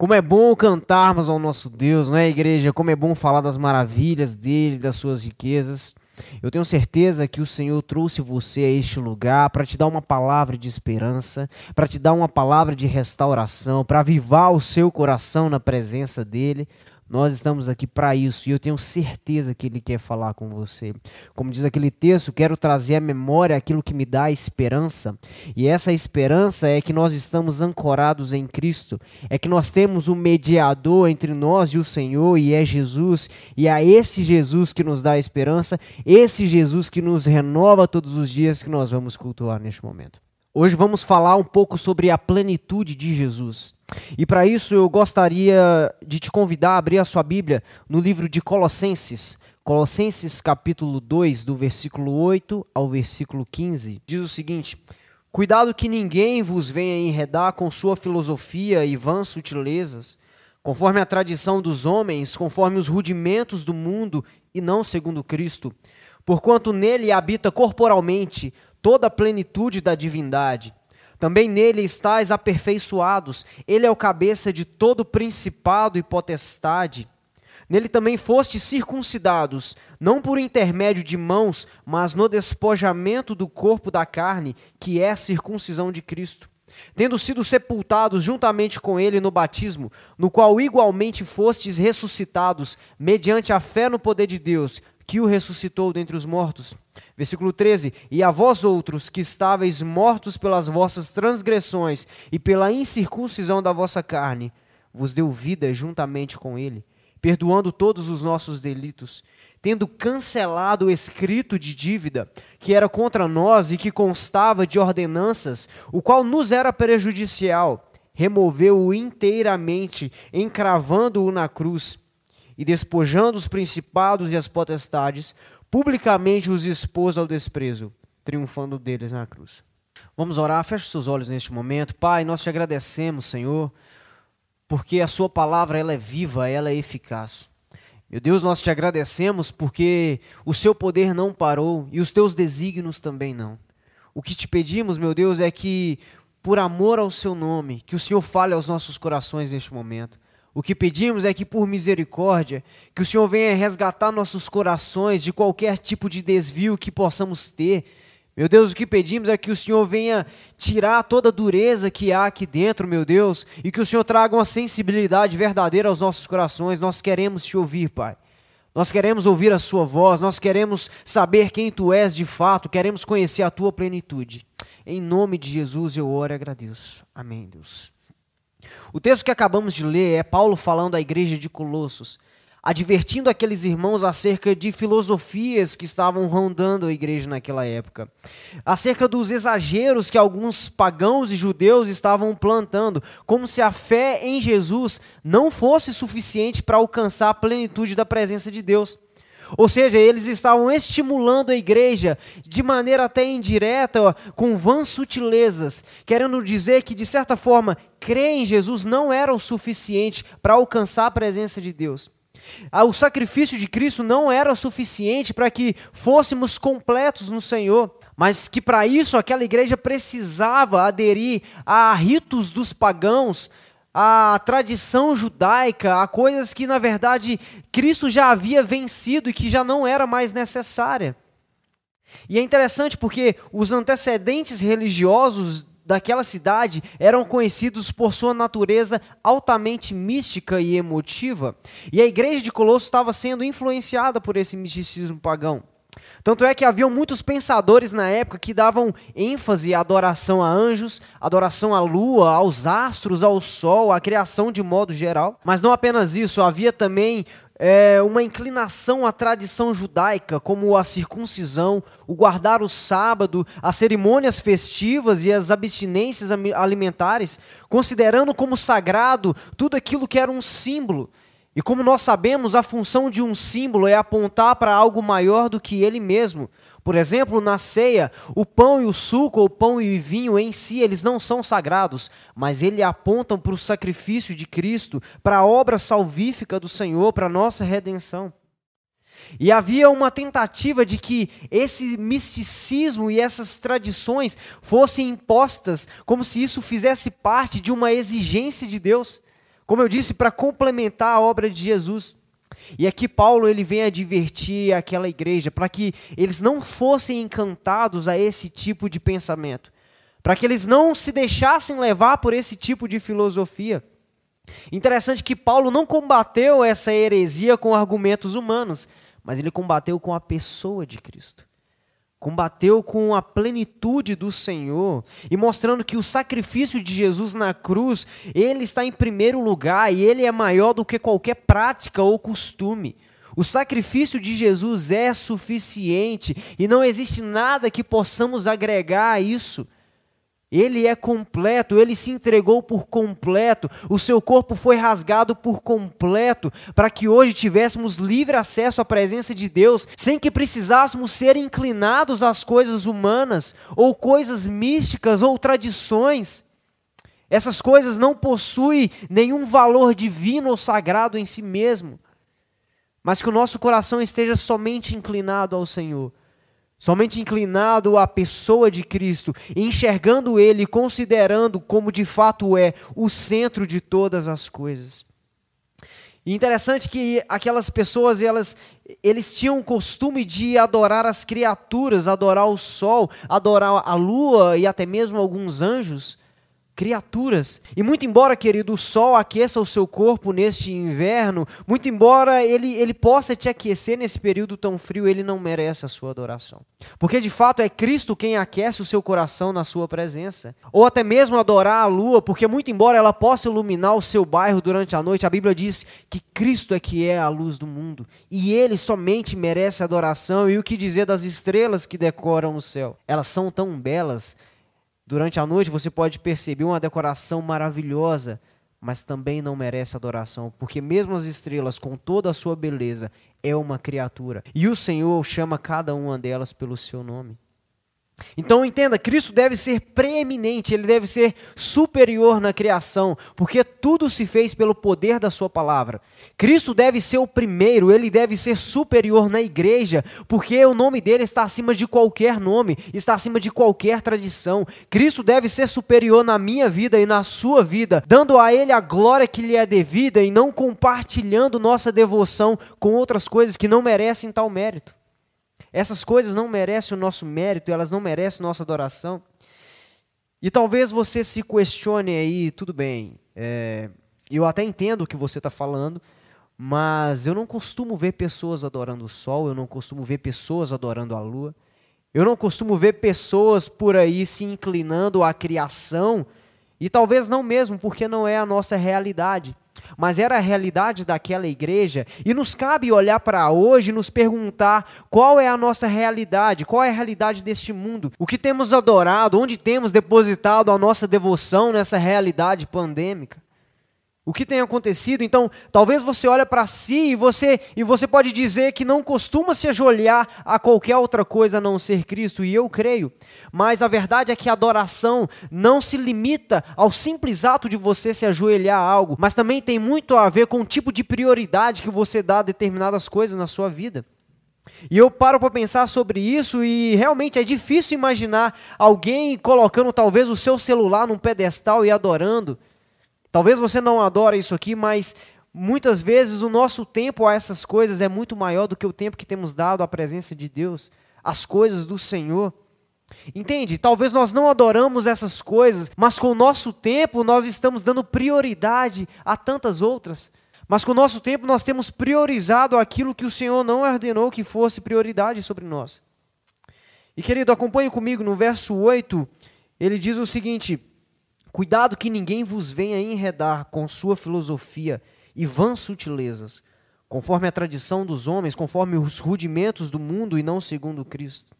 Como é bom cantarmos ao nosso Deus, não é, igreja? Como é bom falar das maravilhas dele, das suas riquezas. Eu tenho certeza que o Senhor trouxe você a este lugar para te dar uma palavra de esperança, para te dar uma palavra de restauração, para avivar o seu coração na presença dele, nós estamos aqui para isso e eu tenho certeza que Ele quer falar com você. Como diz aquele texto, quero trazer à memória aquilo que me dá esperança. E essa esperança é que nós estamos ancorados em Cristo, é que nós temos um mediador entre nós e o Senhor, e é Jesus. E é esse Jesus que nos dá esperança, esse Jesus que nos renova todos os dias que nós vamos cultuar neste momento. Hoje vamos falar um pouco sobre a plenitude de Jesus. E para isso eu gostaria de te convidar a abrir a sua Bíblia no livro de Colossenses, Colossenses capítulo 2, do versículo 8 ao versículo 15. Diz o seguinte: Cuidado que ninguém vos venha enredar com sua filosofia e vãs sutilezas, conforme a tradição dos homens, conforme os rudimentos do mundo e não segundo Cristo, porquanto nele habita corporalmente toda a plenitude da divindade. Também nele estáis aperfeiçoados, ele é o cabeça de todo principado e potestade. Nele também fostes circuncidados, não por intermédio de mãos, mas no despojamento do corpo da carne, que é a circuncisão de Cristo. Tendo sido sepultados juntamente com ele no batismo, no qual igualmente fostes ressuscitados, mediante a fé no poder de Deus, que o ressuscitou dentre os mortos. Versículo 13: E a vós outros que estáveis mortos pelas vossas transgressões e pela incircuncisão da vossa carne, vos deu vida juntamente com ele, perdoando todos os nossos delitos, tendo cancelado o escrito de dívida que era contra nós e que constava de ordenanças, o qual nos era prejudicial, removeu-o inteiramente, encravando-o na cruz e despojando os principados e as potestades, publicamente os expôs ao desprezo, triunfando deles na cruz. Vamos orar, feche seus olhos neste momento. Pai, nós te agradecemos, Senhor, porque a sua palavra ela é viva, ela é eficaz. Meu Deus, nós te agradecemos porque o seu poder não parou e os teus desígnios também não. O que te pedimos, meu Deus, é que, por amor ao seu nome, que o Senhor fale aos nossos corações neste momento. O que pedimos é que, por misericórdia, que o Senhor venha resgatar nossos corações de qualquer tipo de desvio que possamos ter. Meu Deus, o que pedimos é que o Senhor venha tirar toda a dureza que há aqui dentro, meu Deus, e que o Senhor traga uma sensibilidade verdadeira aos nossos corações. Nós queremos te ouvir, Pai. Nós queremos ouvir a Sua voz, nós queremos saber quem Tu és de fato, queremos conhecer a Tua plenitude. Em nome de Jesus eu oro e agradeço. Amém, Deus. O texto que acabamos de ler é Paulo falando à igreja de Colossos, advertindo aqueles irmãos acerca de filosofias que estavam rondando a igreja naquela época, acerca dos exageros que alguns pagãos e judeus estavam plantando, como se a fé em Jesus não fosse suficiente para alcançar a plenitude da presença de Deus. Ou seja, eles estavam estimulando a igreja de maneira até indireta, com vãs sutilezas, querendo dizer que, de certa forma, crer em Jesus não era o suficiente para alcançar a presença de Deus. Ah, o sacrifício de Cristo não era o suficiente para que fôssemos completos no Senhor, mas que para isso aquela igreja precisava aderir a ritos dos pagãos, a tradição judaica, a coisas que na verdade Cristo já havia vencido e que já não era mais necessária. E é interessante porque os antecedentes religiosos daquela cidade eram conhecidos por sua natureza altamente mística e emotiva. E a igreja de Colosso estava sendo influenciada por esse misticismo pagão. Tanto é que haviam muitos pensadores na época que davam ênfase à adoração a anjos, adoração à lua, aos astros, ao sol, à criação de modo geral. Mas não apenas isso, havia também é, uma inclinação à tradição judaica, como a circuncisão, o guardar o sábado, as cerimônias festivas e as abstinências alimentares, considerando como sagrado tudo aquilo que era um símbolo e como nós sabemos, a função de um símbolo é apontar para algo maior do que ele mesmo. Por exemplo, na ceia, o pão e o suco, ou pão e o vinho em si, eles não são sagrados, mas eles apontam para o sacrifício de Cristo, para a obra salvífica do Senhor, para a nossa redenção. E havia uma tentativa de que esse misticismo e essas tradições fossem impostas como se isso fizesse parte de uma exigência de Deus Como eu disse, para complementar a obra de Jesus. E aqui Paulo ele vem advertir aquela igreja para que eles não fossem encantados a esse tipo de pensamento, para que eles não se deixassem levar por esse tipo de filosofia. Interessante que Paulo não combateu essa heresia com argumentos humanos, mas ele combateu com a pessoa de Cristo combateu com a plenitude do Senhor e mostrando que o sacrifício de Jesus na cruz, ele está em primeiro lugar e ele é maior do que qualquer prática ou costume. O sacrifício de Jesus é suficiente e não existe nada que possamos agregar a isso. Ele é completo, ele se entregou por completo, o seu corpo foi rasgado por completo, para que hoje tivéssemos livre acesso à presença de Deus, sem que precisássemos ser inclinados às coisas humanas, ou coisas místicas, ou tradições. Essas coisas não possuem nenhum valor divino ou sagrado em si mesmo, mas que o nosso coração esteja somente inclinado ao Senhor somente inclinado à pessoa de Cristo, enxergando Ele, considerando como de fato é o centro de todas as coisas. E interessante que aquelas pessoas, elas, eles tinham o costume de adorar as criaturas, adorar o sol, adorar a lua e até mesmo alguns anjos criaturas. E muito embora, querido, o sol aqueça o seu corpo neste inverno, muito embora ele, ele possa te aquecer nesse período tão frio, ele não merece a sua adoração. Porque de fato é Cristo quem aquece o seu coração na sua presença. Ou até mesmo adorar a lua, porque muito embora ela possa iluminar o seu bairro durante a noite, a Bíblia diz que Cristo é que é a luz do mundo. E ele somente merece adoração. E o que dizer das estrelas que decoram o céu? Elas são tão belas Durante a noite você pode perceber uma decoração maravilhosa, mas também não merece adoração, porque mesmo as estrelas, com toda a sua beleza, é uma criatura. E o Senhor chama cada uma delas pelo seu nome. Então entenda, Cristo deve ser preeminente, ele deve ser superior na criação, porque tudo se fez pelo poder da sua palavra. Cristo deve ser o primeiro, ele deve ser superior na igreja, porque o nome dele está acima de qualquer nome, está acima de qualquer tradição. Cristo deve ser superior na minha vida e na sua vida, dando a ele a glória que lhe é devida e não compartilhando nossa devoção com outras coisas que não merecem tal mérito. Essas coisas não merecem o nosso mérito, elas não merecem nossa adoração. E talvez você se questione aí, tudo bem, é, eu até entendo o que você está falando, mas eu não costumo ver pessoas adorando o sol, eu não costumo ver pessoas adorando a lua, eu não costumo ver pessoas por aí se inclinando à criação, e talvez não mesmo, porque não é a nossa realidade mas era a realidade daquela igreja, e nos cabe olhar para hoje e nos perguntar qual é a nossa realidade, qual é a realidade deste mundo, o que temos adorado, onde temos depositado a nossa devoção nessa realidade pandêmica o que tem acontecido. Então, talvez você olhe para si e você, e você pode dizer que não costuma se ajoelhar a qualquer outra coisa a não ser Cristo, e eu creio. Mas a verdade é que a adoração não se limita ao simples ato de você se ajoelhar a algo, mas também tem muito a ver com o tipo de prioridade que você dá a determinadas coisas na sua vida. E eu paro para pensar sobre isso e realmente é difícil imaginar alguém colocando talvez o seu celular num pedestal e adorando. Talvez você não adore isso aqui, mas muitas vezes o nosso tempo a essas coisas é muito maior do que o tempo que temos dado à presença de Deus, às coisas do Senhor. Entende? Talvez nós não adoramos essas coisas, mas com o nosso tempo nós estamos dando prioridade a tantas outras. Mas com o nosso tempo nós temos priorizado aquilo que o Senhor não ordenou que fosse prioridade sobre nós. E querido, acompanhe comigo no verso 8, ele diz o seguinte: Cuidado que ninguém vos venha enredar com sua filosofia e vãs sutilezas, conforme a tradição dos homens, conforme os rudimentos do mundo e não segundo Cristo.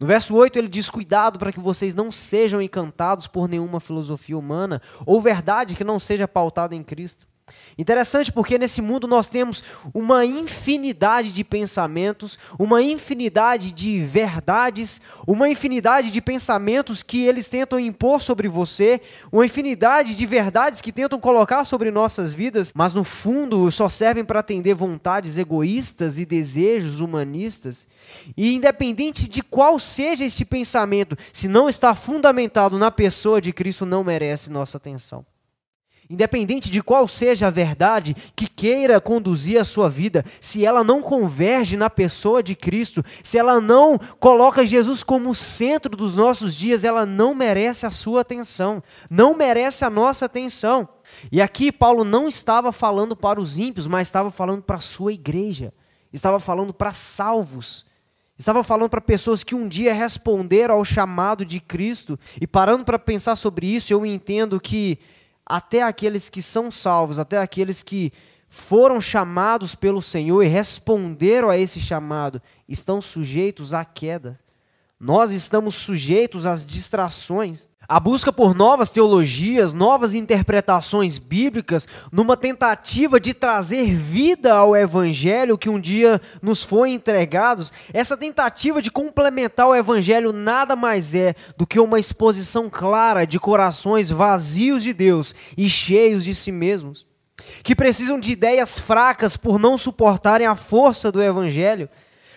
No verso 8 ele diz: Cuidado para que vocês não sejam encantados por nenhuma filosofia humana ou verdade que não seja pautada em Cristo. Interessante porque nesse mundo nós temos uma infinidade de pensamentos, uma infinidade de verdades, uma infinidade de pensamentos que eles tentam impor sobre você, uma infinidade de verdades que tentam colocar sobre nossas vidas, mas no fundo só servem para atender vontades egoístas e desejos humanistas. E independente de qual seja este pensamento, se não está fundamentado na pessoa de Cristo, não merece nossa atenção. Independente de qual seja a verdade que queira conduzir a sua vida, se ela não converge na pessoa de Cristo, se ela não coloca Jesus como centro dos nossos dias, ela não merece a sua atenção, não merece a nossa atenção. E aqui Paulo não estava falando para os ímpios, mas estava falando para a sua igreja, estava falando para salvos. Estava falando para pessoas que um dia responderam ao chamado de Cristo, e parando para pensar sobre isso, eu entendo que até aqueles que são salvos, até aqueles que foram chamados pelo Senhor e responderam a esse chamado, estão sujeitos à queda. Nós estamos sujeitos às distrações. A busca por novas teologias, novas interpretações bíblicas, numa tentativa de trazer vida ao evangelho que um dia nos foi entregado, essa tentativa de complementar o evangelho nada mais é do que uma exposição clara de corações vazios de Deus e cheios de si mesmos, que precisam de ideias fracas por não suportarem a força do evangelho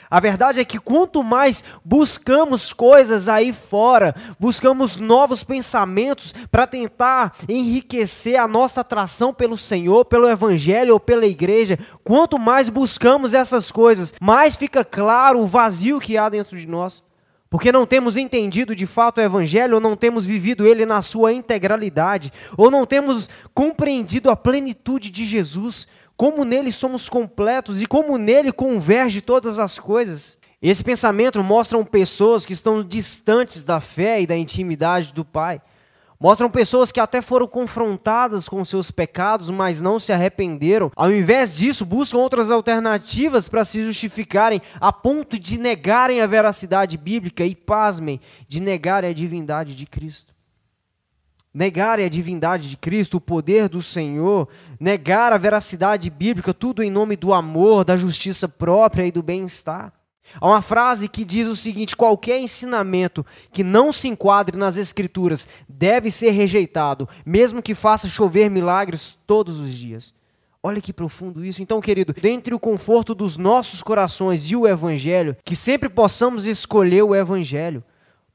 a verdade é que quanto mais buscamos coisas aí fora, buscamos novos pensamentos para tentar enriquecer a nossa atração pelo Senhor, pelo Evangelho ou pela igreja, quanto mais buscamos essas coisas, mais fica claro o vazio que há dentro de nós. Porque não temos entendido de fato o Evangelho, ou não temos vivido ele na sua integralidade, ou não temos compreendido a plenitude de Jesus, como nele somos completos e como nele converge todas as coisas. Esse pensamento mostra pessoas que estão distantes da fé e da intimidade do Pai. Mostram pessoas que até foram confrontadas com seus pecados, mas não se arrependeram. Ao invés disso, buscam outras alternativas para se justificarem, a ponto de negarem a veracidade bíblica e, pasmem, de negarem a divindade de Cristo negar a divindade de Cristo, o poder do Senhor, negar a veracidade bíblica, tudo em nome do amor, da justiça própria e do bem-estar. Há uma frase que diz o seguinte: qualquer ensinamento que não se enquadre nas Escrituras deve ser rejeitado, mesmo que faça chover milagres todos os dias. Olha que profundo isso. Então, querido, dentre o conforto dos nossos corações e o Evangelho, que sempre possamos escolher o Evangelho,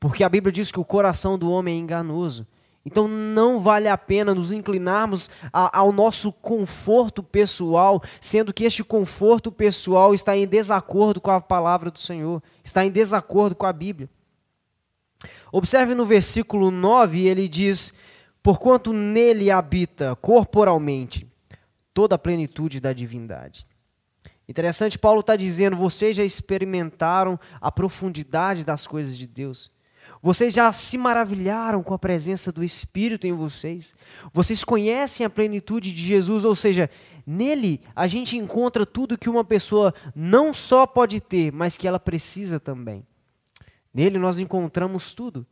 porque a Bíblia diz que o coração do homem é enganoso. Então não vale a pena nos inclinarmos a, ao nosso conforto pessoal, sendo que este conforto pessoal está em desacordo com a palavra do Senhor, está em desacordo com a Bíblia. Observe no versículo 9, ele diz: Porquanto nele habita corporalmente toda a plenitude da divindade. Interessante, Paulo está dizendo: vocês já experimentaram a profundidade das coisas de Deus. Vocês já se maravilharam com a presença do Espírito em vocês. Vocês conhecem a plenitude de Jesus, ou seja, nele a gente encontra tudo que uma pessoa não só pode ter, mas que ela precisa também. Nele nós encontramos tudo.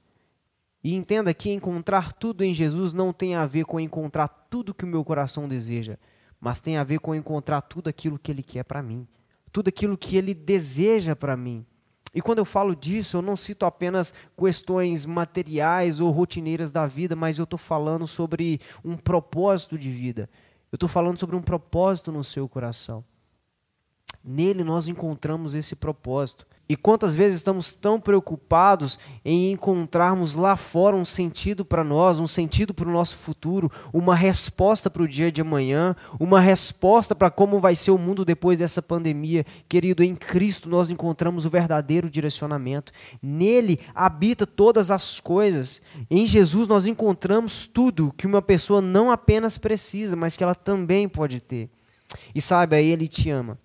E entenda que encontrar tudo em Jesus não tem a ver com encontrar tudo que o meu coração deseja, mas tem a ver com encontrar tudo aquilo que ele quer para mim, tudo aquilo que ele deseja para mim. E quando eu falo disso, eu não cito apenas questões materiais ou rotineiras da vida, mas eu estou falando sobre um propósito de vida. Eu estou falando sobre um propósito no seu coração. Nele nós encontramos esse propósito. E quantas vezes estamos tão preocupados em encontrarmos lá fora um sentido para nós, um sentido para o nosso futuro, uma resposta para o dia de amanhã, uma resposta para como vai ser o mundo depois dessa pandemia. Querido, em Cristo nós encontramos o verdadeiro direcionamento. Nele habita todas as coisas. Em Jesus nós encontramos tudo que uma pessoa não apenas precisa, mas que ela também pode ter. E saiba, Ele te ama.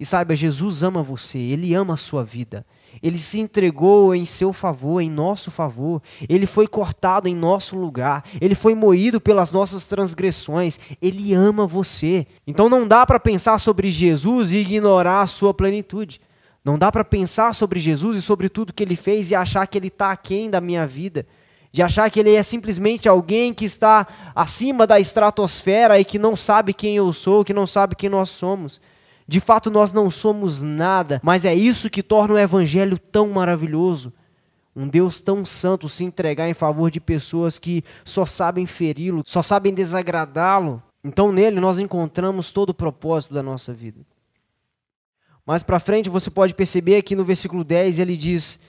E saiba, Jesus ama você, Ele ama a sua vida. Ele se entregou em seu favor, em nosso favor. Ele foi cortado em nosso lugar. Ele foi moído pelas nossas transgressões. Ele ama você. Então não dá para pensar sobre Jesus e ignorar a sua plenitude. Não dá para pensar sobre Jesus e sobre tudo que ele fez e achar que ele está aquém da minha vida. De achar que ele é simplesmente alguém que está acima da estratosfera e que não sabe quem eu sou, que não sabe quem nós somos. De fato, nós não somos nada, mas é isso que torna o Evangelho tão maravilhoso. Um Deus tão santo se entregar em favor de pessoas que só sabem feri-lo, só sabem desagradá-lo. Então, nele, nós encontramos todo o propósito da nossa vida. Mais para frente, você pode perceber que no versículo 10 ele diz: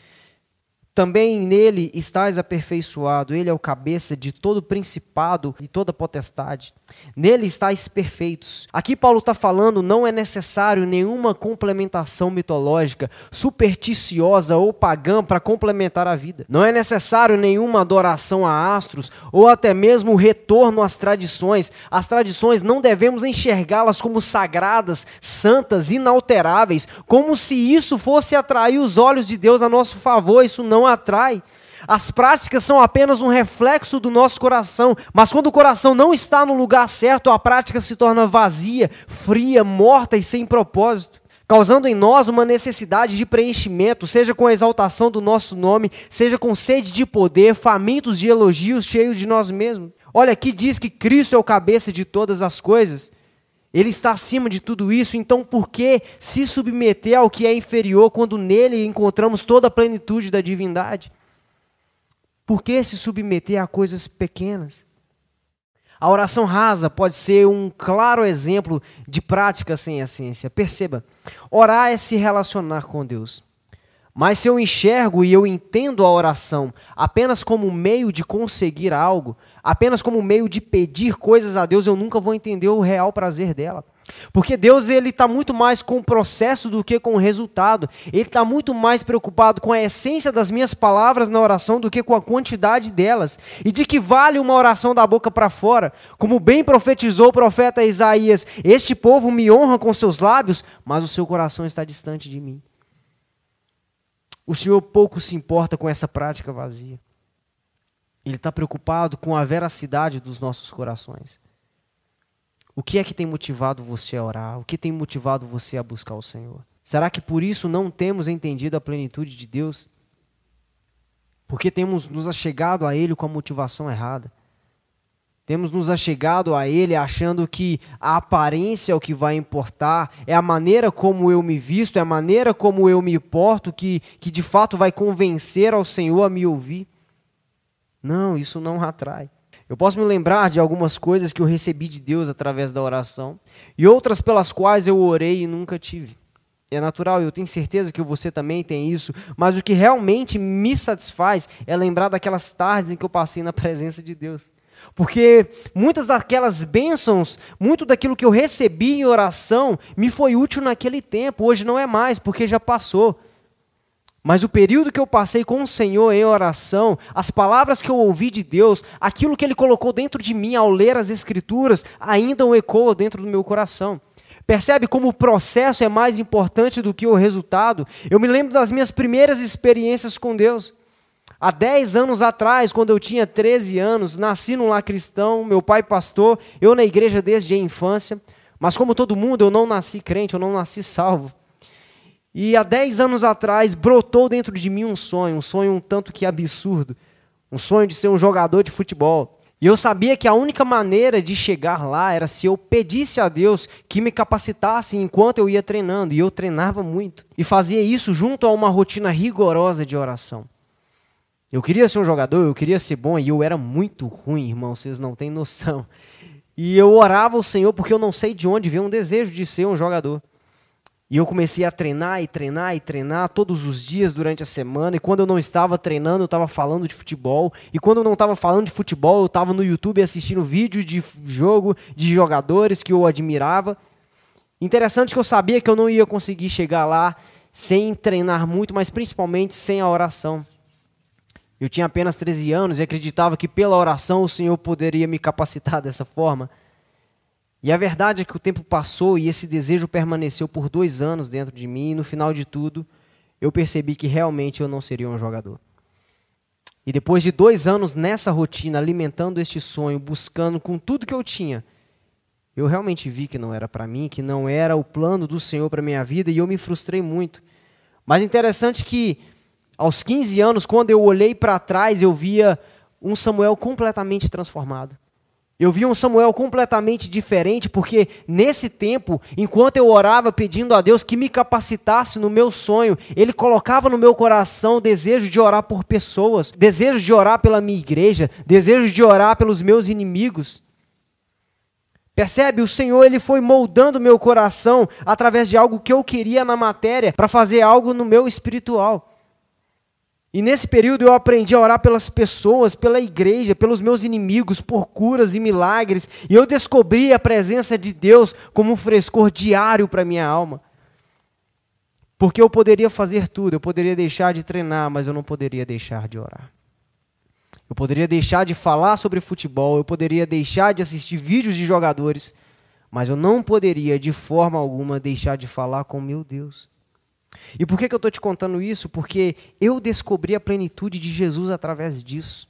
também nele estás aperfeiçoado, ele é o cabeça de todo principado e toda potestade. Nele estáis perfeitos. Aqui Paulo está falando, não é necessário nenhuma complementação mitológica, supersticiosa ou pagã para complementar a vida. Não é necessário nenhuma adoração a astros ou até mesmo retorno às tradições. As tradições não devemos enxergá-las como sagradas, santas, inalteráveis, como se isso fosse atrair os olhos de Deus a nosso favor. Isso não atrai. As práticas são apenas um reflexo do nosso coração, mas quando o coração não está no lugar certo, a prática se torna vazia, fria, morta e sem propósito, causando em nós uma necessidade de preenchimento, seja com a exaltação do nosso nome, seja com sede de poder, famintos de elogios, cheios de nós mesmos. Olha, aqui diz que Cristo é o cabeça de todas as coisas. Ele está acima de tudo isso, então por que se submeter ao que é inferior quando nele encontramos toda a plenitude da divindade? Por que se submeter a coisas pequenas? A oração rasa pode ser um claro exemplo de prática sem essência. Perceba, orar é se relacionar com Deus. Mas se eu enxergo e eu entendo a oração apenas como meio de conseguir algo, apenas como meio de pedir coisas a Deus, eu nunca vou entender o real prazer dela. Porque Deus ele está muito mais com o processo do que com o resultado. Ele está muito mais preocupado com a essência das minhas palavras na oração do que com a quantidade delas. E de que vale uma oração da boca para fora? Como bem profetizou o profeta Isaías: Este povo me honra com seus lábios, mas o seu coração está distante de mim. O Senhor pouco se importa com essa prática vazia. Ele está preocupado com a veracidade dos nossos corações. O que é que tem motivado você a orar? O que tem motivado você a buscar o Senhor? Será que por isso não temos entendido a plenitude de Deus? Porque temos nos achegado a Ele com a motivação errada. Temos nos achegado a Ele achando que a aparência é o que vai importar, é a maneira como eu me visto, é a maneira como eu me porto que, que de fato vai convencer ao Senhor a me ouvir. Não, isso não atrai. Eu posso me lembrar de algumas coisas que eu recebi de Deus através da oração e outras pelas quais eu orei e nunca tive. É natural, eu tenho certeza que você também tem isso, mas o que realmente me satisfaz é lembrar daquelas tardes em que eu passei na presença de Deus. Porque muitas daquelas bênçãos, muito daquilo que eu recebi em oração, me foi útil naquele tempo, hoje não é mais, porque já passou. Mas o período que eu passei com o Senhor em oração, as palavras que eu ouvi de Deus, aquilo que Ele colocou dentro de mim ao ler as Escrituras, ainda o ecoa dentro do meu coração. Percebe como o processo é mais importante do que o resultado? Eu me lembro das minhas primeiras experiências com Deus. Há 10 anos atrás, quando eu tinha 13 anos, nasci num lar cristão, meu pai pastor, eu na igreja desde a infância, mas como todo mundo, eu não nasci crente, eu não nasci salvo. E há 10 anos atrás brotou dentro de mim um sonho, um sonho um tanto que absurdo. Um sonho de ser um jogador de futebol. E eu sabia que a única maneira de chegar lá era se eu pedisse a Deus que me capacitasse enquanto eu ia treinando. E eu treinava muito. E fazia isso junto a uma rotina rigorosa de oração. Eu queria ser um jogador, eu queria ser bom, e eu era muito ruim, irmão, vocês não têm noção. E eu orava ao Senhor porque eu não sei de onde veio um desejo de ser um jogador. E eu comecei a treinar e treinar e treinar todos os dias durante a semana. E quando eu não estava treinando, eu estava falando de futebol. E quando eu não estava falando de futebol, eu estava no YouTube assistindo vídeos de jogo de jogadores que eu admirava. Interessante que eu sabia que eu não ia conseguir chegar lá sem treinar muito, mas principalmente sem a oração. Eu tinha apenas 13 anos e acreditava que pela oração o Senhor poderia me capacitar dessa forma. E a verdade é que o tempo passou e esse desejo permaneceu por dois anos dentro de mim, e no final de tudo, eu percebi que realmente eu não seria um jogador. E depois de dois anos nessa rotina, alimentando este sonho, buscando com tudo que eu tinha, eu realmente vi que não era para mim, que não era o plano do Senhor para minha vida, e eu me frustrei muito. Mas interessante que aos 15 anos, quando eu olhei para trás, eu via um Samuel completamente transformado. Eu vi um Samuel completamente diferente, porque nesse tempo, enquanto eu orava pedindo a Deus que me capacitasse no meu sonho, Ele colocava no meu coração desejo de orar por pessoas, desejo de orar pela minha igreja, desejo de orar pelos meus inimigos. Percebe? O Senhor ele foi moldando meu coração através de algo que eu queria na matéria para fazer algo no meu espiritual. E nesse período eu aprendi a orar pelas pessoas, pela igreja, pelos meus inimigos, por curas e milagres. E eu descobri a presença de Deus como um frescor diário para minha alma. Porque eu poderia fazer tudo, eu poderia deixar de treinar, mas eu não poderia deixar de orar. Eu poderia deixar de falar sobre futebol, eu poderia deixar de assistir vídeos de jogadores, mas eu não poderia de forma alguma deixar de falar com meu Deus. E por que, que eu estou te contando isso? Porque eu descobri a plenitude de Jesus através disso.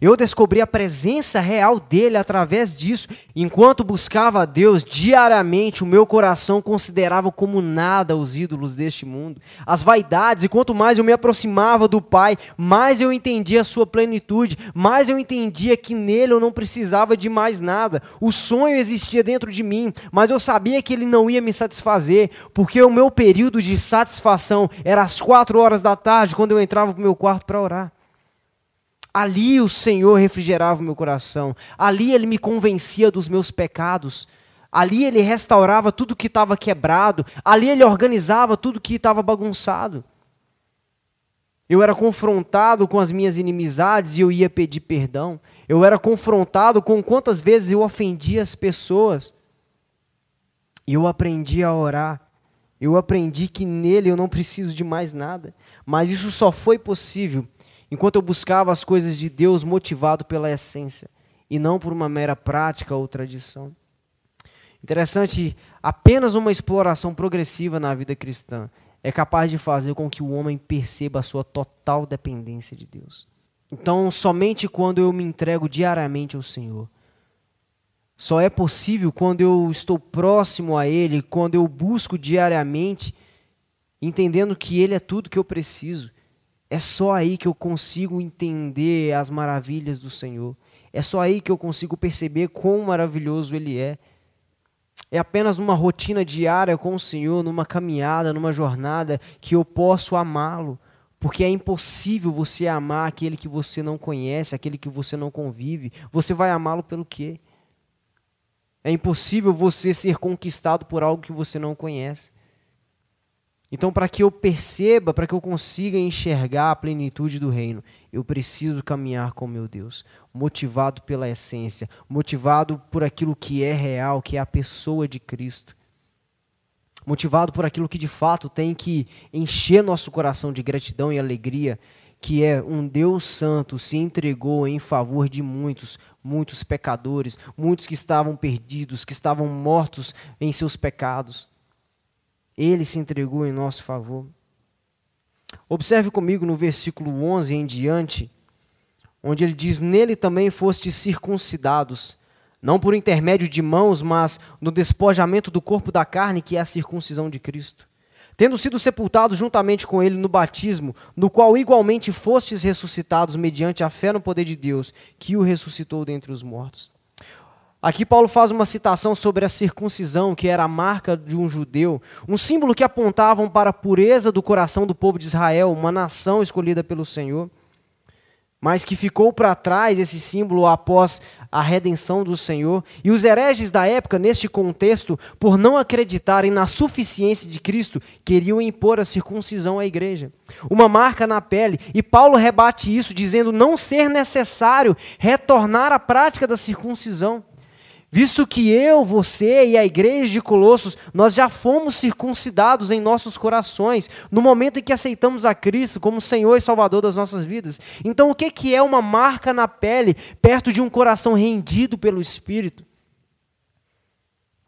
Eu descobri a presença real dele através disso. Enquanto buscava a Deus diariamente, o meu coração considerava como nada os ídolos deste mundo, as vaidades, e quanto mais eu me aproximava do Pai, mais eu entendia a sua plenitude, mais eu entendia que nele eu não precisava de mais nada. O sonho existia dentro de mim, mas eu sabia que ele não ia me satisfazer, porque o meu período de satisfação era às quatro horas da tarde, quando eu entrava para o meu quarto para orar. Ali o Senhor refrigerava o meu coração. Ali ele me convencia dos meus pecados. Ali ele restaurava tudo que estava quebrado. Ali ele organizava tudo que estava bagunçado. Eu era confrontado com as minhas inimizades e eu ia pedir perdão. Eu era confrontado com quantas vezes eu ofendia as pessoas. E eu aprendi a orar. Eu aprendi que nele eu não preciso de mais nada. Mas isso só foi possível enquanto eu buscava as coisas de Deus motivado pela essência e não por uma mera prática ou tradição. Interessante, apenas uma exploração progressiva na vida cristã é capaz de fazer com que o homem perceba a sua total dependência de Deus. Então, somente quando eu me entrego diariamente ao Senhor, só é possível quando eu estou próximo a Ele, quando eu busco diariamente, entendendo que Ele é tudo que eu preciso é só aí que eu consigo entender as maravilhas do Senhor. É só aí que eu consigo perceber quão maravilhoso Ele é. É apenas numa rotina diária com o Senhor, numa caminhada, numa jornada, que eu posso amá-lo. Porque é impossível você amar aquele que você não conhece, aquele que você não convive. Você vai amá-lo pelo quê? É impossível você ser conquistado por algo que você não conhece. Então, para que eu perceba, para que eu consiga enxergar a plenitude do reino, eu preciso caminhar com meu Deus, motivado pela essência, motivado por aquilo que é real, que é a pessoa de Cristo. Motivado por aquilo que de fato tem que encher nosso coração de gratidão e alegria, que é um Deus santo se entregou em favor de muitos, muitos pecadores, muitos que estavam perdidos, que estavam mortos em seus pecados. Ele se entregou em nosso favor. Observe comigo no versículo 11 em diante, onde ele diz: Nele também fostes circuncidados, não por intermédio de mãos, mas no despojamento do corpo da carne, que é a circuncisão de Cristo. Tendo sido sepultados juntamente com ele no batismo, no qual igualmente fostes ressuscitados mediante a fé no poder de Deus, que o ressuscitou dentre os mortos. Aqui Paulo faz uma citação sobre a circuncisão, que era a marca de um judeu, um símbolo que apontavam para a pureza do coração do povo de Israel, uma nação escolhida pelo Senhor, mas que ficou para trás esse símbolo após a redenção do Senhor. E os hereges da época, neste contexto, por não acreditarem na suficiência de Cristo, queriam impor a circuncisão à igreja, uma marca na pele. E Paulo rebate isso, dizendo não ser necessário retornar à prática da circuncisão Visto que eu, você e a igreja de Colossos, nós já fomos circuncidados em nossos corações, no momento em que aceitamos a Cristo como Senhor e Salvador das nossas vidas. Então, o que é uma marca na pele perto de um coração rendido pelo Espírito?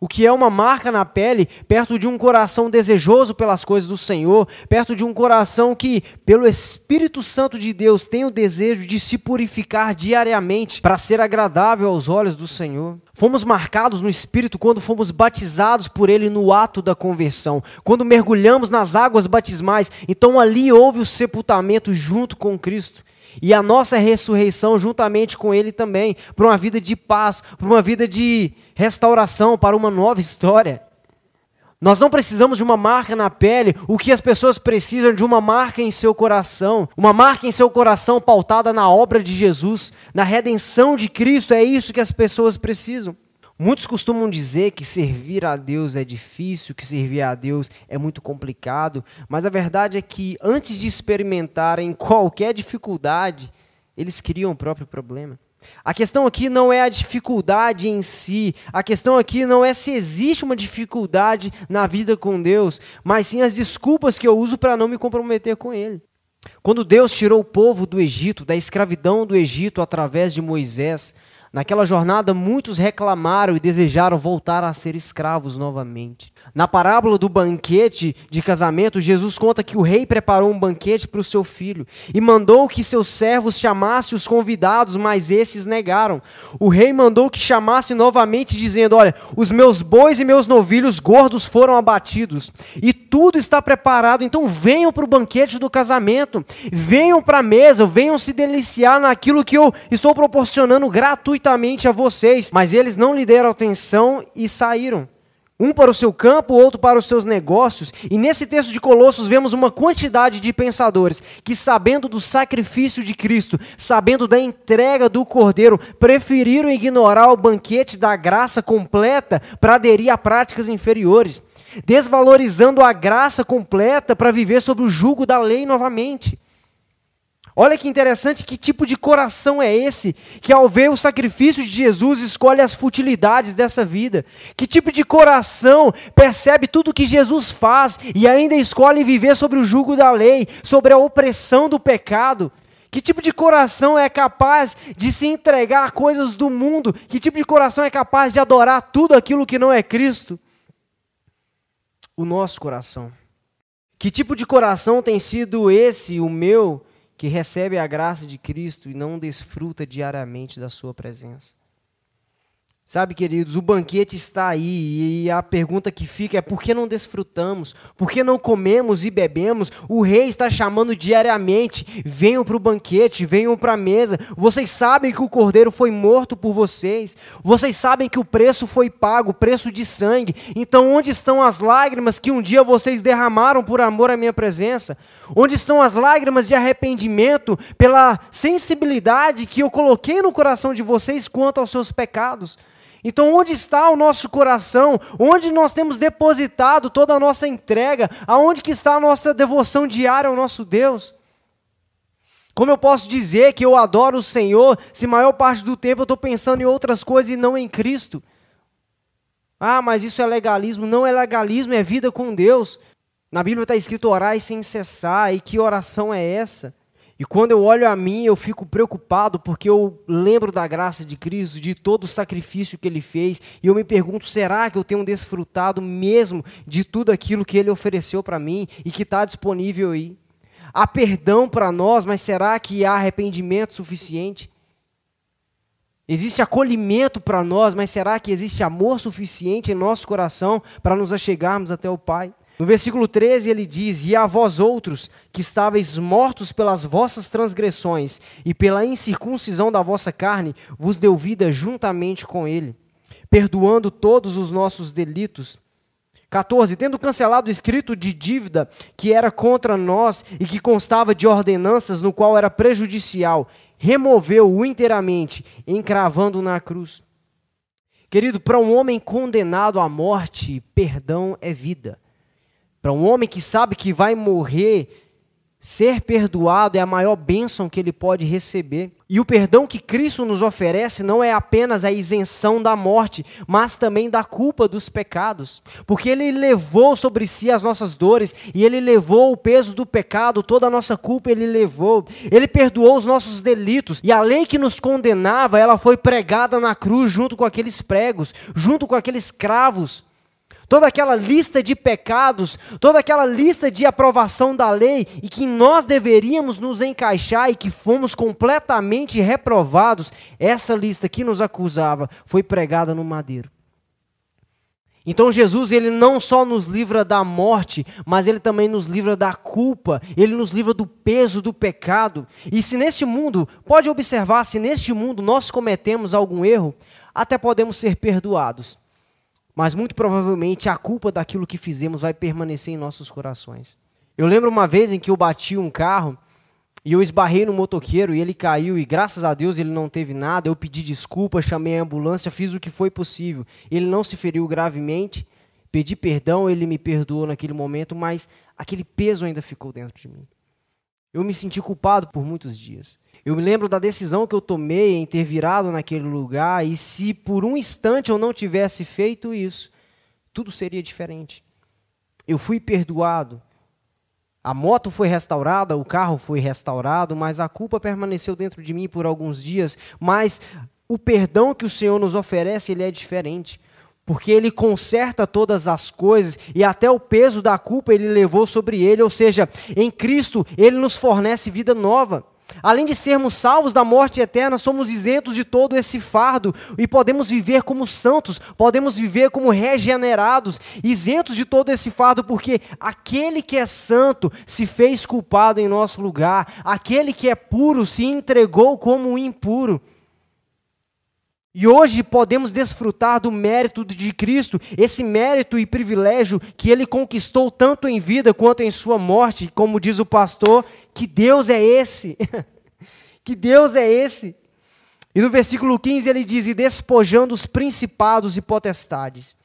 O que é uma marca na pele, perto de um coração desejoso pelas coisas do Senhor, perto de um coração que, pelo Espírito Santo de Deus, tem o desejo de se purificar diariamente para ser agradável aos olhos do Senhor. Fomos marcados no Espírito quando fomos batizados por Ele no ato da conversão, quando mergulhamos nas águas batismais, então ali houve o sepultamento junto com Cristo. E a nossa ressurreição juntamente com Ele também, para uma vida de paz, para uma vida de restauração, para uma nova história. Nós não precisamos de uma marca na pele, o que as pessoas precisam de uma marca em seu coração, uma marca em seu coração pautada na obra de Jesus, na redenção de Cristo, é isso que as pessoas precisam. Muitos costumam dizer que servir a Deus é difícil, que servir a Deus é muito complicado, mas a verdade é que antes de experimentarem qualquer dificuldade, eles criam o próprio problema. A questão aqui não é a dificuldade em si, a questão aqui não é se existe uma dificuldade na vida com Deus, mas sim as desculpas que eu uso para não me comprometer com Ele. Quando Deus tirou o povo do Egito, da escravidão do Egito através de Moisés, Naquela jornada, muitos reclamaram e desejaram voltar a ser escravos novamente. Na parábola do banquete de casamento, Jesus conta que o rei preparou um banquete para o seu filho e mandou que seus servos chamassem os convidados, mas esses negaram. O rei mandou que chamasse novamente, dizendo: Olha, os meus bois e meus novilhos gordos foram abatidos e tudo está preparado, então venham para o banquete do casamento, venham para a mesa, venham se deliciar naquilo que eu estou proporcionando gratuitamente a vocês. Mas eles não lhe deram atenção e saíram um para o seu campo, outro para os seus negócios. E nesse texto de Colossos vemos uma quantidade de pensadores que, sabendo do sacrifício de Cristo, sabendo da entrega do Cordeiro, preferiram ignorar o banquete da graça completa para aderir a práticas inferiores, desvalorizando a graça completa para viver sob o jugo da lei novamente. Olha que interessante, que tipo de coração é esse que, ao ver o sacrifício de Jesus, escolhe as futilidades dessa vida? Que tipo de coração percebe tudo que Jesus faz e ainda escolhe viver sobre o jugo da lei, sobre a opressão do pecado? Que tipo de coração é capaz de se entregar a coisas do mundo? Que tipo de coração é capaz de adorar tudo aquilo que não é Cristo? O nosso coração. Que tipo de coração tem sido esse, o meu? Que recebe a graça de Cristo e não desfruta diariamente da sua presença. Sabe, queridos, o banquete está aí e a pergunta que fica é por que não desfrutamos? Por que não comemos e bebemos? O rei está chamando diariamente: venham para o banquete, venham para a mesa. Vocês sabem que o cordeiro foi morto por vocês. Vocês sabem que o preço foi pago, preço de sangue. Então, onde estão as lágrimas que um dia vocês derramaram por amor à minha presença? Onde estão as lágrimas de arrependimento pela sensibilidade que eu coloquei no coração de vocês quanto aos seus pecados? Então, onde está o nosso coração? Onde nós temos depositado toda a nossa entrega? Aonde que está a nossa devoção diária ao nosso Deus? Como eu posso dizer que eu adoro o Senhor se maior parte do tempo eu estou pensando em outras coisas e não em Cristo? Ah, mas isso é legalismo. Não é legalismo, é vida com Deus. Na Bíblia está escrito orar sem cessar. E que oração é essa? E quando eu olho a mim, eu fico preocupado porque eu lembro da graça de Cristo, de todo o sacrifício que ele fez, e eu me pergunto: será que eu tenho desfrutado mesmo de tudo aquilo que ele ofereceu para mim e que está disponível aí? Há perdão para nós, mas será que há arrependimento suficiente? Existe acolhimento para nós, mas será que existe amor suficiente em nosso coração para nos achegarmos até o Pai? No versículo 13 ele diz: E a vós outros, que estáveis mortos pelas vossas transgressões e pela incircuncisão da vossa carne, vos deu vida juntamente com ele, perdoando todos os nossos delitos. 14. Tendo cancelado o escrito de dívida que era contra nós e que constava de ordenanças, no qual era prejudicial, removeu-o inteiramente, encravando na cruz. Querido, para um homem condenado à morte, perdão é vida. Para um homem que sabe que vai morrer, ser perdoado é a maior bênção que ele pode receber. E o perdão que Cristo nos oferece não é apenas a isenção da morte, mas também da culpa dos pecados. Porque ele levou sobre si as nossas dores e ele levou o peso do pecado, toda a nossa culpa ele levou. Ele perdoou os nossos delitos e a lei que nos condenava, ela foi pregada na cruz junto com aqueles pregos, junto com aqueles cravos toda aquela lista de pecados, toda aquela lista de aprovação da lei e que nós deveríamos nos encaixar e que fomos completamente reprovados, essa lista que nos acusava foi pregada no madeiro. Então Jesus, ele não só nos livra da morte, mas ele também nos livra da culpa, ele nos livra do peso do pecado. E se neste mundo, pode observar, se neste mundo nós cometemos algum erro, até podemos ser perdoados mas muito provavelmente a culpa daquilo que fizemos vai permanecer em nossos corações. Eu lembro uma vez em que eu bati um carro E eu esbarrei no motoqueiro e ele caiu e graças a Deus ele não teve nada. Eu pedi desculpa, chamei a ambulância, fiz o que foi possível. Ele não se feriu gravemente. Pedi perdão, ele me perdoou naquele momento, mas aquele peso ainda ficou dentro de mim. Eu me senti culpado por muitos dias. Eu me lembro da decisão que eu tomei em ter virado naquele lugar e se por um instante eu não tivesse feito isso, tudo seria diferente. Eu fui perdoado, a moto foi restaurada, o carro foi restaurado, mas a culpa permaneceu dentro de mim por alguns dias. Mas o perdão que o Senhor nos oferece, ele é diferente. Porque ele conserta todas as coisas e até o peso da culpa ele levou sobre ele, ou seja, em Cristo ele nos fornece vida nova. Além de sermos salvos da morte eterna, somos isentos de todo esse fardo e podemos viver como santos, podemos viver como regenerados, isentos de todo esse fardo, porque aquele que é santo se fez culpado em nosso lugar, aquele que é puro se entregou como impuro. E hoje podemos desfrutar do mérito de Cristo, esse mérito e privilégio que ele conquistou tanto em vida quanto em sua morte, como diz o pastor, que Deus é esse. que Deus é esse. E no versículo 15 ele diz: E despojando os principados e potestades,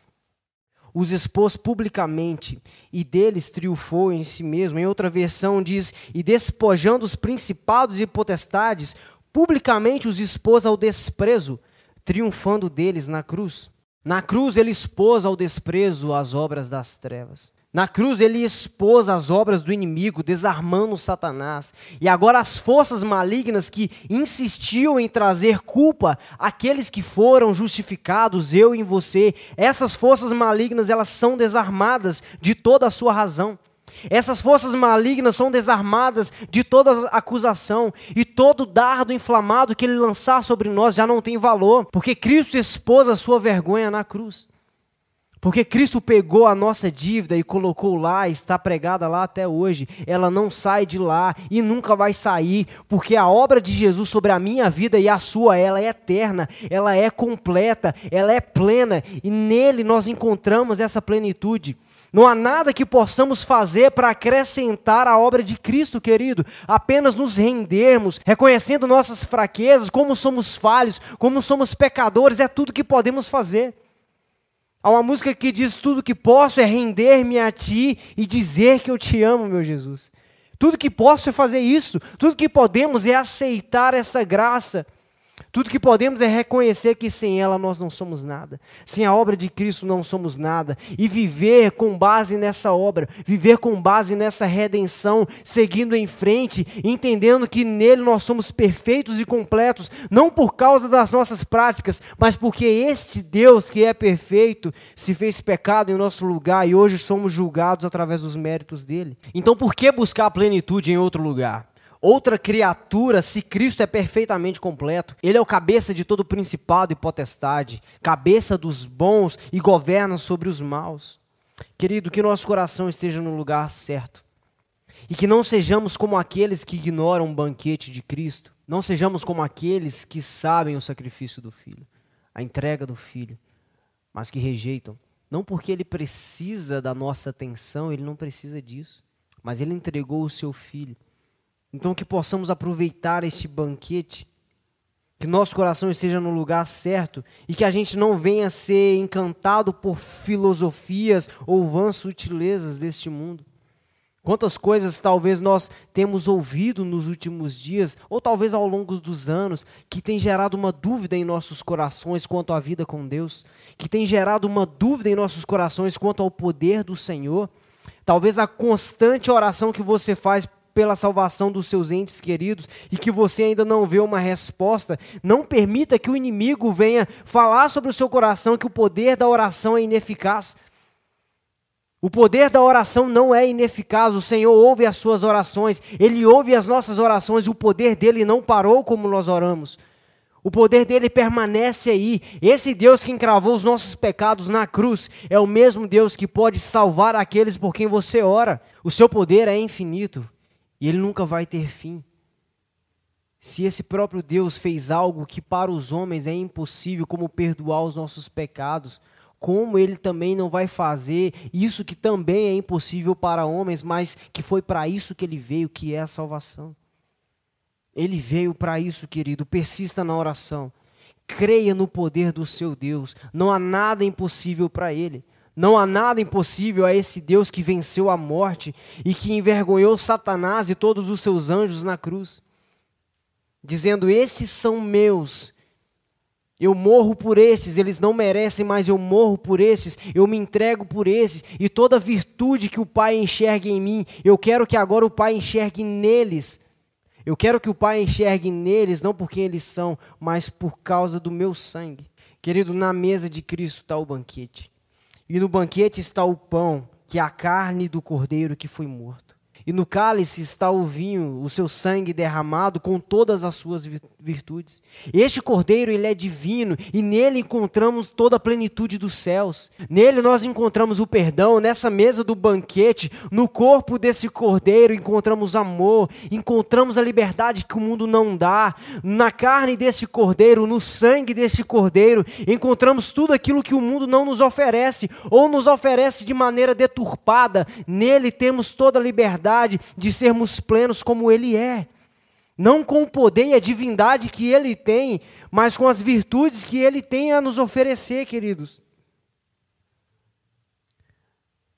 os expôs publicamente, e deles triunfou em si mesmo. Em outra versão diz: E despojando os principados e potestades, publicamente os expôs ao desprezo triunfando deles na cruz. Na cruz ele expôs ao desprezo as obras das trevas. Na cruz ele expôs as obras do inimigo, desarmando Satanás. E agora as forças malignas que insistiam em trazer culpa àqueles que foram justificados, eu e você, essas forças malignas, elas são desarmadas de toda a sua razão. Essas forças malignas são desarmadas de toda acusação e todo dardo inflamado que ele lançar sobre nós já não tem valor, porque Cristo expôs a sua vergonha na cruz. Porque Cristo pegou a nossa dívida e colocou lá, está pregada lá até hoje. Ela não sai de lá e nunca vai sair, porque a obra de Jesus sobre a minha vida e a sua, ela é eterna, ela é completa, ela é plena e nele nós encontramos essa plenitude. Não há nada que possamos fazer para acrescentar a obra de Cristo, querido. Apenas nos rendermos, reconhecendo nossas fraquezas, como somos falhos, como somos pecadores, é tudo que podemos fazer. Há uma música que diz: Tudo que posso é render-me a Ti e dizer que eu te amo, meu Jesus. Tudo que posso é fazer isso, tudo que podemos é aceitar essa graça. Tudo que podemos é reconhecer que sem ela nós não somos nada. Sem a obra de Cristo não somos nada. E viver com base nessa obra, viver com base nessa redenção, seguindo em frente, entendendo que nele nós somos perfeitos e completos, não por causa das nossas práticas, mas porque este Deus que é perfeito se fez pecado em nosso lugar e hoje somos julgados através dos méritos dele. Então por que buscar a plenitude em outro lugar? Outra criatura se Cristo é perfeitamente completo. Ele é o cabeça de todo principado e potestade, cabeça dos bons e governa sobre os maus. Querido, que nosso coração esteja no lugar certo. E que não sejamos como aqueles que ignoram o banquete de Cristo. Não sejamos como aqueles que sabem o sacrifício do Filho, a entrega do Filho, mas que rejeitam. Não porque ele precisa da nossa atenção, ele não precisa disso. Mas ele entregou o seu Filho então, que possamos aproveitar este banquete, que nosso coração esteja no lugar certo e que a gente não venha ser encantado por filosofias ou vãs sutilezas deste mundo. Quantas coisas talvez nós temos ouvido nos últimos dias, ou talvez ao longo dos anos, que tem gerado uma dúvida em nossos corações quanto à vida com Deus, que tem gerado uma dúvida em nossos corações quanto ao poder do Senhor. Talvez a constante oração que você faz pela salvação dos seus entes queridos e que você ainda não vê uma resposta, não permita que o inimigo venha falar sobre o seu coração que o poder da oração é ineficaz. O poder da oração não é ineficaz, o Senhor ouve as suas orações, Ele ouve as nossas orações e o poder dele não parou como nós oramos. O poder dele permanece aí. Esse Deus que encravou os nossos pecados na cruz é o mesmo Deus que pode salvar aqueles por quem você ora. O seu poder é infinito. E ele nunca vai ter fim. Se esse próprio Deus fez algo que para os homens é impossível, como perdoar os nossos pecados, como ele também não vai fazer isso que também é impossível para homens, mas que foi para isso que ele veio, que é a salvação. Ele veio para isso, querido. Persista na oração. Creia no poder do seu Deus. Não há nada impossível para ele. Não há nada impossível a esse Deus que venceu a morte e que envergonhou Satanás e todos os seus anjos na cruz, dizendo: Estes são meus. Eu morro por estes, eles não merecem, mas eu morro por estes, eu me entrego por estes, e toda virtude que o Pai enxergue em mim, eu quero que agora o Pai enxergue neles. Eu quero que o Pai enxergue neles, não por quem eles são, mas por causa do meu sangue. Querido, na mesa de Cristo está o banquete. E no banquete está o pão, que é a carne do cordeiro que foi morto. E no cálice está o vinho, o seu sangue derramado com todas as suas virtudes. Este cordeiro, ele é divino e nele encontramos toda a plenitude dos céus. Nele nós encontramos o perdão, nessa mesa do banquete, no corpo desse cordeiro encontramos amor, encontramos a liberdade que o mundo não dá. Na carne desse cordeiro, no sangue deste cordeiro, encontramos tudo aquilo que o mundo não nos oferece ou nos oferece de maneira deturpada. Nele temos toda a liberdade de sermos plenos como Ele é. Não com o poder e a divindade que Ele tem, mas com as virtudes que Ele tem a nos oferecer, queridos.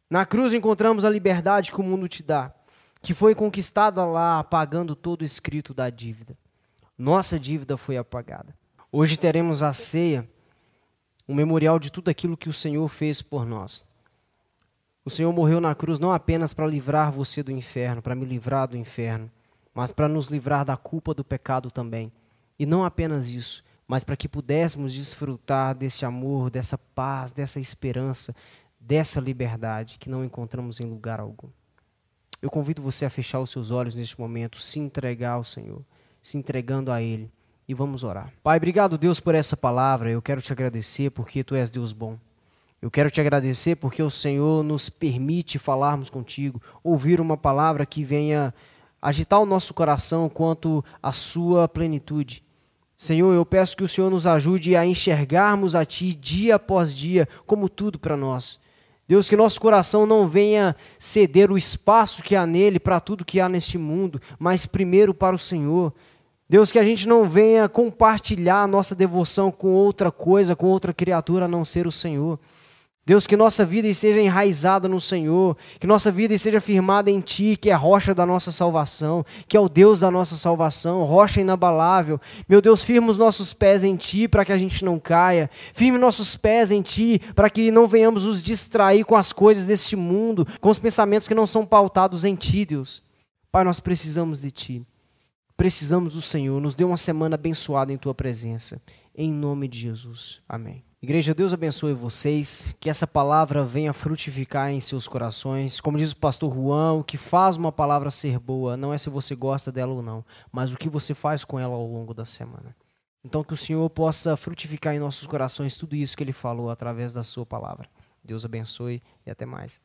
Na cruz encontramos a liberdade que o mundo te dá, que foi conquistada lá, apagando todo o escrito da dívida. Nossa dívida foi apagada. Hoje teremos a ceia, um memorial de tudo aquilo que o Senhor fez por nós. O Senhor morreu na cruz não apenas para livrar você do inferno, para me livrar do inferno, mas para nos livrar da culpa do pecado também. E não apenas isso, mas para que pudéssemos desfrutar desse amor, dessa paz, dessa esperança, dessa liberdade que não encontramos em lugar algum. Eu convido você a fechar os seus olhos neste momento, se entregar ao Senhor, se entregando a Ele. E vamos orar. Pai, obrigado, Deus, por essa palavra. Eu quero te agradecer porque Tu és Deus bom. Eu quero te agradecer porque o Senhor nos permite falarmos contigo, ouvir uma palavra que venha agitar o nosso coração quanto à sua plenitude. Senhor, eu peço que o Senhor nos ajude a enxergarmos a Ti dia após dia como tudo para nós. Deus, que nosso coração não venha ceder o espaço que há nele para tudo que há neste mundo, mas primeiro para o Senhor. Deus, que a gente não venha compartilhar a nossa devoção com outra coisa, com outra criatura a não ser o Senhor. Deus, que nossa vida esteja enraizada no Senhor, que nossa vida esteja firmada em Ti, que é rocha da nossa salvação, que é o Deus da nossa salvação, rocha inabalável. Meu Deus, firma os nossos pés em Ti para que a gente não caia, firme nossos pés em Ti para que não venhamos nos distrair com as coisas deste mundo, com os pensamentos que não são pautados em Ti, Deus. Pai, nós precisamos de Ti, precisamos do Senhor, nos dê uma semana abençoada em Tua presença, em nome de Jesus. Amém. Igreja, Deus abençoe vocês, que essa palavra venha frutificar em seus corações. Como diz o pastor Juan, o que faz uma palavra ser boa não é se você gosta dela ou não, mas o que você faz com ela ao longo da semana. Então, que o Senhor possa frutificar em nossos corações tudo isso que ele falou através da sua palavra. Deus abençoe e até mais.